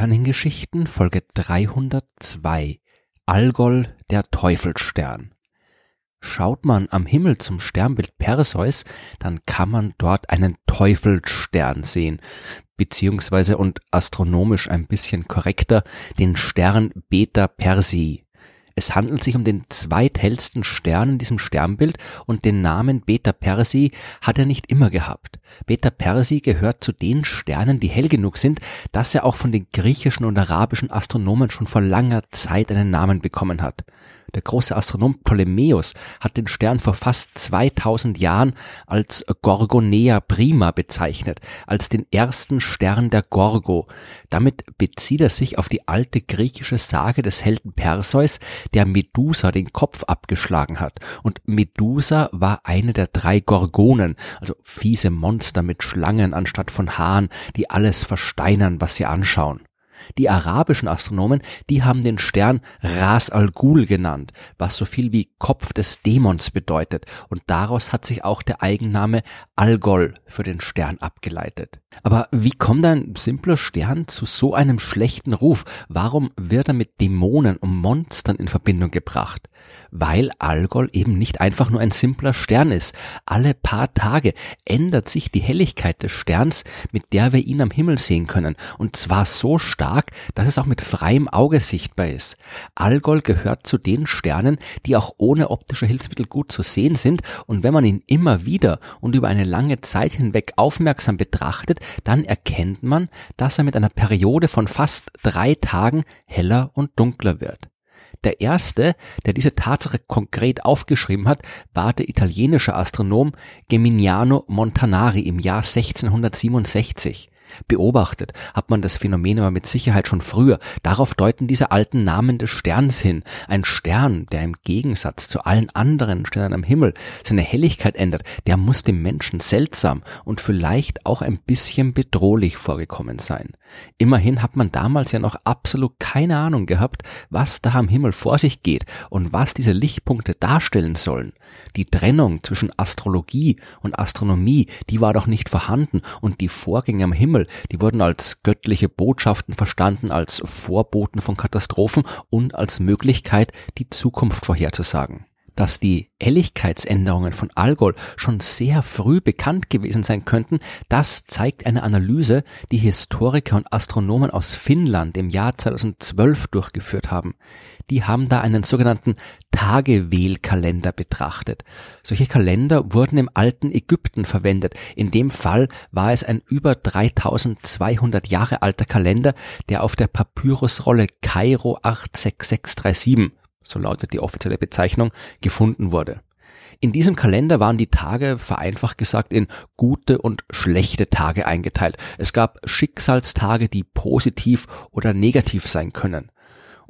Sternengeschichten Folge 302 Algol der Teufelsstern. Schaut man am Himmel zum Sternbild Perseus, dann kann man dort einen Teufelsstern sehen, beziehungsweise und astronomisch ein bisschen korrekter den Stern Beta Persei. Es handelt sich um den zweithellsten Stern in diesem Sternbild und den Namen Beta Persei hat er nicht immer gehabt. Beta Persei gehört zu den Sternen, die hell genug sind, dass er auch von den griechischen und arabischen Astronomen schon vor langer Zeit einen Namen bekommen hat. Der große Astronom Ptolemäus hat den Stern vor fast 2000 Jahren als Gorgonea Prima bezeichnet, als den ersten Stern der Gorgo. Damit bezieht er sich auf die alte griechische Sage des Helden Perseus, der Medusa den Kopf abgeschlagen hat. Und Medusa war eine der drei Gorgonen, also fiese Monster mit Schlangen anstatt von Haaren, die alles versteinern, was sie anschauen. Die arabischen Astronomen, die haben den Stern Ras al Ghul genannt, was so viel wie Kopf des Dämons bedeutet, und daraus hat sich auch der Eigenname Algol für den Stern abgeleitet. Aber wie kommt ein simpler Stern zu so einem schlechten Ruf? Warum wird er mit Dämonen und Monstern in Verbindung gebracht? Weil Algol eben nicht einfach nur ein simpler Stern ist. Alle paar Tage ändert sich die Helligkeit des Sterns, mit der wir ihn am Himmel sehen können, und zwar so stark, dass es auch mit freiem Auge sichtbar ist. Algol gehört zu den Sternen, die auch ohne optische Hilfsmittel gut zu sehen sind, und wenn man ihn immer wieder und über eine lange Zeit hinweg aufmerksam betrachtet, dann erkennt man, dass er mit einer Periode von fast drei Tagen heller und dunkler wird. Der erste, der diese Tatsache konkret aufgeschrieben hat, war der italienische Astronom Geminiano Montanari im Jahr 1667. Beobachtet hat man das Phänomen aber mit Sicherheit schon früher. Darauf deuten diese alten Namen des Sterns hin. Ein Stern, der im Gegensatz zu allen anderen Sternen am Himmel seine Helligkeit ändert, der muss dem Menschen seltsam und vielleicht auch ein bisschen bedrohlich vorgekommen sein. Immerhin hat man damals ja noch absolut keine Ahnung gehabt, was da am Himmel vor sich geht und was diese Lichtpunkte darstellen sollen. Die Trennung zwischen Astrologie und Astronomie, die war doch nicht vorhanden und die Vorgänge am Himmel, die wurden als göttliche Botschaften verstanden, als Vorboten von Katastrophen und als Möglichkeit, die Zukunft vorherzusagen dass die Helligkeitsänderungen von Algol schon sehr früh bekannt gewesen sein könnten, das zeigt eine Analyse, die Historiker und Astronomen aus Finnland im Jahr 2012 durchgeführt haben. Die haben da einen sogenannten Tagewählkalender betrachtet. Solche Kalender wurden im alten Ägypten verwendet. In dem Fall war es ein über 3200 Jahre alter Kalender, der auf der Papyrusrolle Kairo 86637 so lautet die offizielle Bezeichnung, gefunden wurde. In diesem Kalender waren die Tage vereinfacht gesagt in gute und schlechte Tage eingeteilt. Es gab Schicksalstage, die positiv oder negativ sein können.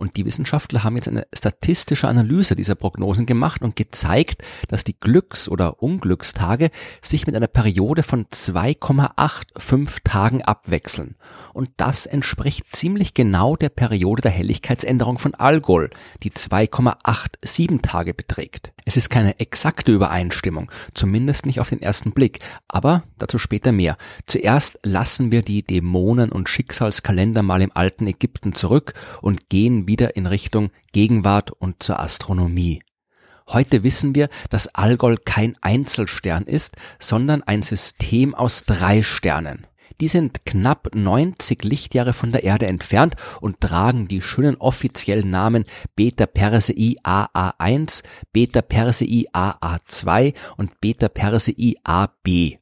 Und die Wissenschaftler haben jetzt eine statistische Analyse dieser Prognosen gemacht und gezeigt, dass die Glücks- oder Unglückstage sich mit einer Periode von 2,85 Tagen abwechseln. Und das entspricht ziemlich genau der Periode der Helligkeitsänderung von Algol, die 2,87 Tage beträgt. Es ist keine exakte Übereinstimmung, zumindest nicht auf den ersten Blick, aber dazu später mehr. Zuerst lassen wir die Dämonen und Schicksalskalender mal im alten Ägypten zurück und gehen wieder in Richtung Gegenwart und zur Astronomie. Heute wissen wir, dass Algol kein Einzelstern ist, sondern ein System aus drei Sternen. Die sind knapp 90 Lichtjahre von der Erde entfernt und tragen die schönen offiziellen Namen Beta Persei AA1, Beta Persei AA2 und Beta Persei AB.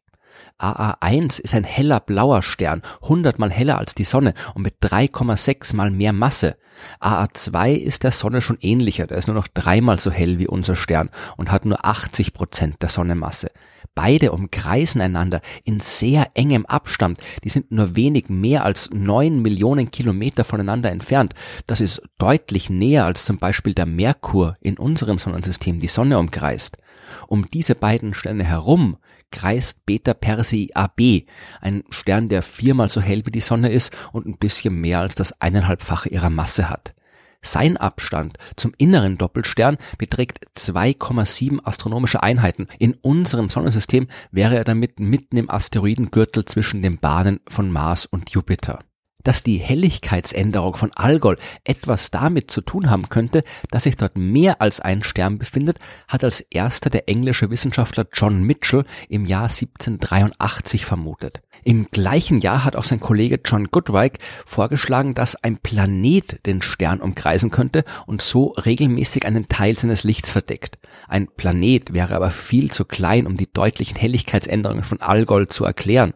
AA1 ist ein heller blauer Stern, 100 mal heller als die Sonne und mit 3,6 mal mehr Masse. AA2 ist der Sonne schon ähnlicher, der ist nur noch dreimal so hell wie unser Stern und hat nur 80 Prozent der Sonnenmasse. Beide umkreisen einander in sehr engem Abstand. Die sind nur wenig mehr als neun Millionen Kilometer voneinander entfernt. Das ist deutlich näher als zum Beispiel der Merkur in unserem Sonnensystem die Sonne umkreist. Um diese beiden Sterne herum kreist Beta Persei AB, ein Stern, der viermal so hell wie die Sonne ist und ein bisschen mehr als das eineinhalbfache ihrer Masse hat. Sein Abstand zum inneren Doppelstern beträgt 2,7 astronomische Einheiten. In unserem Sonnensystem wäre er damit mitten im Asteroidengürtel zwischen den Bahnen von Mars und Jupiter. Dass die Helligkeitsänderung von Algol etwas damit zu tun haben könnte, dass sich dort mehr als ein Stern befindet, hat als erster der englische Wissenschaftler John Mitchell im Jahr 1783 vermutet. Im gleichen Jahr hat auch sein Kollege John Goodwike vorgeschlagen, dass ein Planet den Stern umkreisen könnte und so regelmäßig einen Teil seines Lichts verdeckt. Ein Planet wäre aber viel zu klein, um die deutlichen Helligkeitsänderungen von Algol zu erklären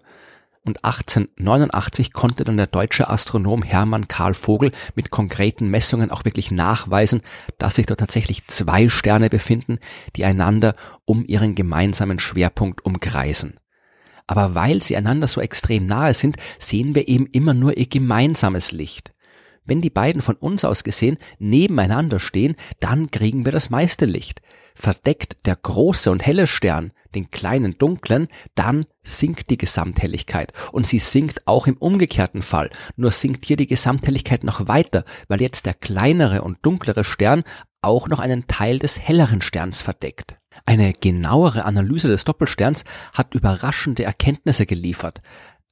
und 1889 konnte dann der deutsche Astronom Hermann Karl Vogel mit konkreten Messungen auch wirklich nachweisen, dass sich dort tatsächlich zwei Sterne befinden, die einander um ihren gemeinsamen Schwerpunkt umkreisen. Aber weil sie einander so extrem nahe sind, sehen wir eben immer nur ihr gemeinsames Licht. Wenn die beiden von uns aus gesehen nebeneinander stehen, dann kriegen wir das meiste Licht. Verdeckt der große und helle Stern den kleinen dunklen, dann sinkt die Gesamthelligkeit. Und sie sinkt auch im umgekehrten Fall. Nur sinkt hier die Gesamthelligkeit noch weiter, weil jetzt der kleinere und dunklere Stern auch noch einen Teil des helleren Sterns verdeckt. Eine genauere Analyse des Doppelsterns hat überraschende Erkenntnisse geliefert.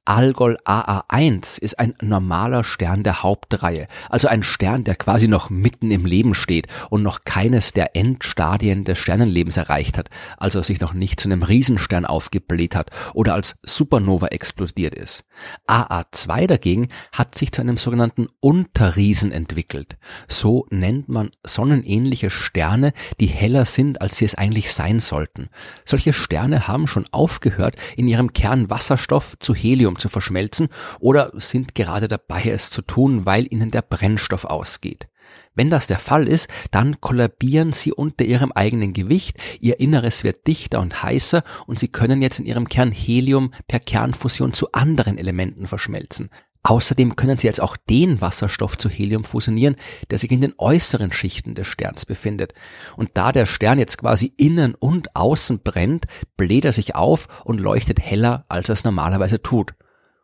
Algol AA1 ist ein normaler Stern der Hauptreihe, also ein Stern, der quasi noch mitten im Leben steht und noch keines der Endstadien des Sternenlebens erreicht hat, also sich noch nicht zu einem Riesenstern aufgebläht hat oder als Supernova explodiert ist. AA2 dagegen hat sich zu einem sogenannten Unterriesen entwickelt. So nennt man sonnenähnliche Sterne, die heller sind, als sie es eigentlich sein sollten. Solche Sterne haben schon aufgehört, in ihrem Kern Wasserstoff zu Helium Helium zu verschmelzen oder sind gerade dabei, es zu tun, weil ihnen der Brennstoff ausgeht. Wenn das der Fall ist, dann kollabieren sie unter ihrem eigenen Gewicht, ihr Inneres wird dichter und heißer und sie können jetzt in ihrem Kern Helium per Kernfusion zu anderen Elementen verschmelzen. Außerdem können sie jetzt auch den Wasserstoff zu Helium fusionieren, der sich in den äußeren Schichten des Sterns befindet. Und da der Stern jetzt quasi innen und außen brennt, bläht er sich auf und leuchtet heller, als er es normalerweise tut.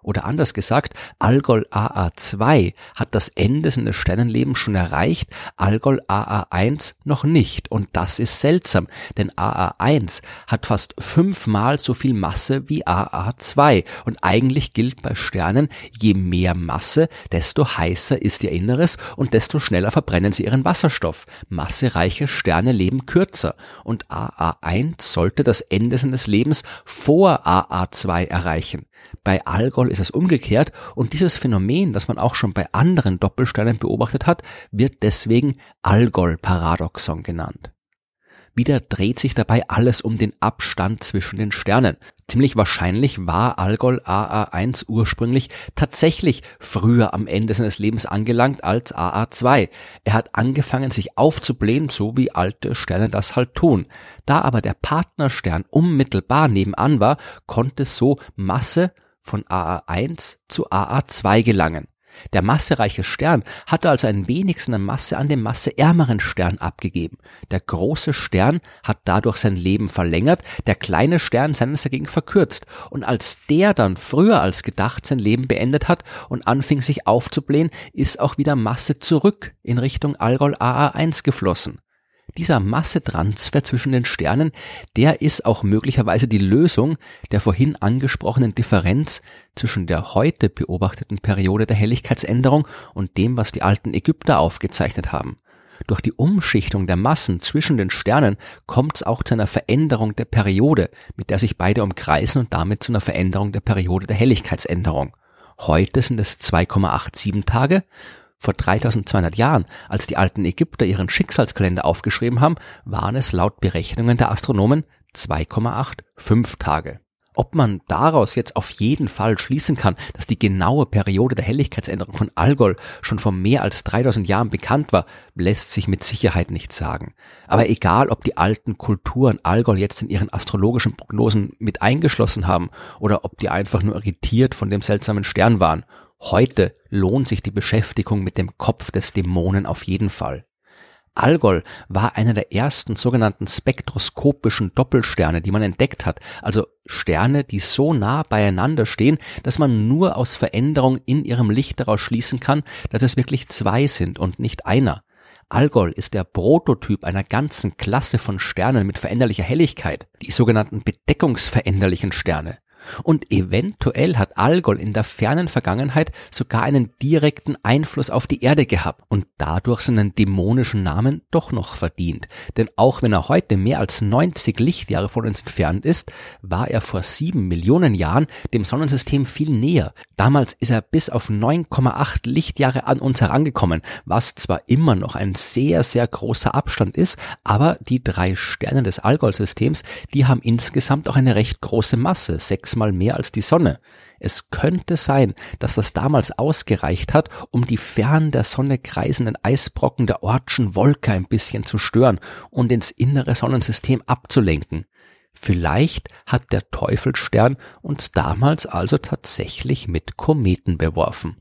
Oder anders gesagt, Algol AA2 hat das Ende seines Sternenlebens schon erreicht, Algol AA1 noch nicht. Und das ist seltsam, denn AA1 hat fast fünfmal so viel Masse wie AA2. Und eigentlich gilt bei Sternen, je mehr Masse, desto heißer ist ihr Inneres und desto schneller verbrennen sie ihren Wasserstoff. Massereiche Sterne leben kürzer. Und AA1 sollte das Ende seines Lebens vor AA2 erreichen. Bei Algol ist es umgekehrt und dieses Phänomen, das man auch schon bei anderen Doppelsternen beobachtet hat, wird deswegen Algol-Paradoxon genannt. Wieder dreht sich dabei alles um den Abstand zwischen den Sternen. Ziemlich wahrscheinlich war Algol AA1 ursprünglich tatsächlich früher am Ende seines Lebens angelangt als AA2. Er hat angefangen, sich aufzublähen, so wie alte Sterne das halt tun. Da aber der Partnerstern unmittelbar nebenan war, konnte so Masse von AA1 zu AA2 gelangen. Der massereiche Stern hatte also ein wenigsten an Masse an dem masseärmeren Stern abgegeben. Der große Stern hat dadurch sein Leben verlängert, der kleine Stern seines dagegen verkürzt. Und als der dann früher als gedacht sein Leben beendet hat und anfing sich aufzublähen, ist auch wieder Masse zurück in Richtung Algol AA1 geflossen. Dieser Massetransfer zwischen den Sternen, der ist auch möglicherweise die Lösung der vorhin angesprochenen Differenz zwischen der heute beobachteten Periode der Helligkeitsänderung und dem, was die alten Ägypter aufgezeichnet haben. Durch die Umschichtung der Massen zwischen den Sternen kommt es auch zu einer Veränderung der Periode, mit der sich beide umkreisen und damit zu einer Veränderung der Periode der Helligkeitsänderung. Heute sind es 2,87 Tage, vor 3200 Jahren, als die alten Ägypter ihren Schicksalskalender aufgeschrieben haben, waren es laut Berechnungen der Astronomen 2,85 Tage. Ob man daraus jetzt auf jeden Fall schließen kann, dass die genaue Periode der Helligkeitsänderung von Algol schon vor mehr als 3000 Jahren bekannt war, lässt sich mit Sicherheit nicht sagen. Aber egal, ob die alten Kulturen Algol jetzt in ihren astrologischen Prognosen mit eingeschlossen haben oder ob die einfach nur irritiert von dem seltsamen Stern waren, Heute lohnt sich die Beschäftigung mit dem Kopf des Dämonen auf jeden Fall. Algol war einer der ersten sogenannten spektroskopischen Doppelsterne, die man entdeckt hat, also Sterne, die so nah beieinander stehen, dass man nur aus Veränderung in ihrem Licht daraus schließen kann, dass es wirklich zwei sind und nicht einer. Algol ist der Prototyp einer ganzen Klasse von Sternen mit veränderlicher Helligkeit, die sogenannten bedeckungsveränderlichen Sterne. Und eventuell hat Algol in der fernen Vergangenheit sogar einen direkten Einfluss auf die Erde gehabt und dadurch seinen dämonischen Namen doch noch verdient. Denn auch wenn er heute mehr als 90 Lichtjahre von uns entfernt ist, war er vor sieben Millionen Jahren dem Sonnensystem viel näher. Damals ist er bis auf 9,8 Lichtjahre an uns herangekommen, was zwar immer noch ein sehr, sehr großer Abstand ist, aber die drei Sterne des Algol-Systems, die haben insgesamt auch eine recht große Masse, sechsmal mehr als die Sonne. Es könnte sein, dass das damals ausgereicht hat, um die fern der Sonne kreisenden Eisbrocken der Ortschen Wolke ein bisschen zu stören und ins innere Sonnensystem abzulenken. Vielleicht hat der Teufelsstern uns damals also tatsächlich mit Kometen beworfen.